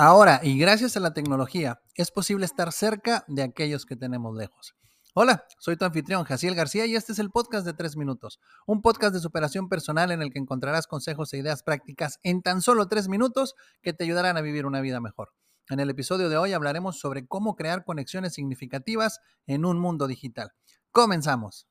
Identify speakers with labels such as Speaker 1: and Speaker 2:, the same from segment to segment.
Speaker 1: Ahora, y gracias a la tecnología, es posible estar cerca de aquellos que tenemos lejos. Hola, soy tu anfitrión, Jaciel García, y este es el podcast de 3 minutos, un podcast de superación personal en el que encontrarás consejos e ideas prácticas en tan solo 3 minutos que te ayudarán a vivir una vida mejor. En el episodio de hoy hablaremos sobre cómo crear conexiones significativas en un mundo digital. Comenzamos.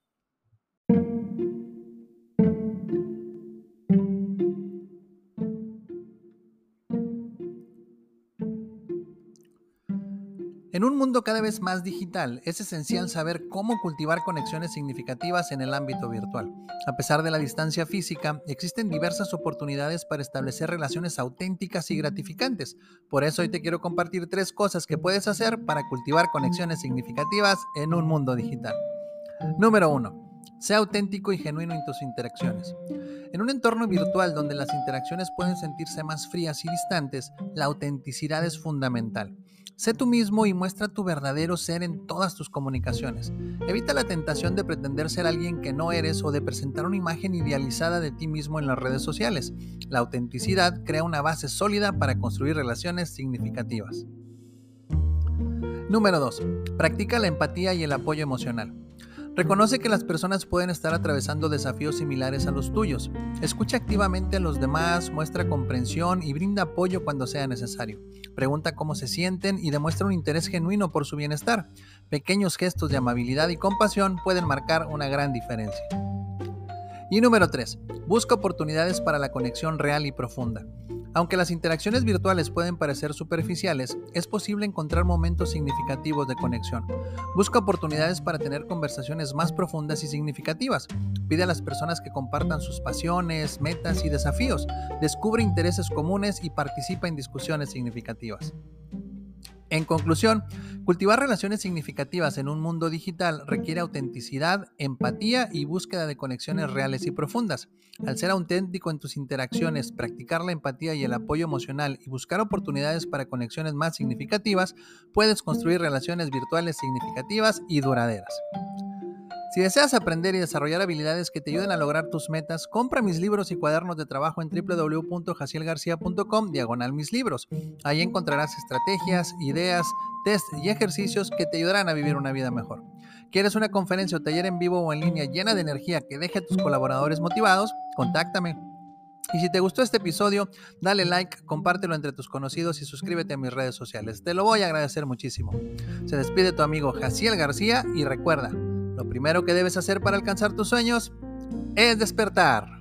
Speaker 1: En un mundo cada vez más digital, es esencial saber cómo cultivar conexiones significativas en el ámbito virtual. A pesar de la distancia física, existen diversas oportunidades para establecer relaciones auténticas y gratificantes. Por eso hoy te quiero compartir tres cosas que puedes hacer para cultivar conexiones significativas en un mundo digital. Número 1. Sea auténtico y genuino en tus interacciones. En un entorno virtual donde las interacciones pueden sentirse más frías y distantes, la autenticidad es fundamental. Sé tú mismo y muestra tu verdadero ser en todas tus comunicaciones. Evita la tentación de pretender ser alguien que no eres o de presentar una imagen idealizada de ti mismo en las redes sociales. La autenticidad crea una base sólida para construir relaciones significativas. Número 2. Practica la empatía y el apoyo emocional. Reconoce que las personas pueden estar atravesando desafíos similares a los tuyos. Escucha activamente a los demás, muestra comprensión y brinda apoyo cuando sea necesario. Pregunta cómo se sienten y demuestra un interés genuino por su bienestar. Pequeños gestos de amabilidad y compasión pueden marcar una gran diferencia. Y número 3. Busca oportunidades para la conexión real y profunda. Aunque las interacciones virtuales pueden parecer superficiales, es posible encontrar momentos significativos de conexión. Busca oportunidades para tener conversaciones más profundas y significativas. Pide a las personas que compartan sus pasiones, metas y desafíos. Descubre intereses comunes y participa en discusiones significativas. En conclusión, cultivar relaciones significativas en un mundo digital requiere autenticidad, empatía y búsqueda de conexiones reales y profundas. Al ser auténtico en tus interacciones, practicar la empatía y el apoyo emocional y buscar oportunidades para conexiones más significativas, puedes construir relaciones virtuales significativas y duraderas. Si deseas aprender y desarrollar habilidades que te ayuden a lograr tus metas, compra mis libros y cuadernos de trabajo en www.jacielgarcia.com diagonal mis libros. Ahí encontrarás estrategias, ideas, test y ejercicios que te ayudarán a vivir una vida mejor. ¿Quieres una conferencia o taller en vivo o en línea llena de energía que deje a tus colaboradores motivados? Contáctame. Y si te gustó este episodio, dale like, compártelo entre tus conocidos y suscríbete a mis redes sociales. Te lo voy a agradecer muchísimo. Se despide tu amigo Jaciel García y recuerda, lo primero que debes hacer para alcanzar tus sueños es despertar.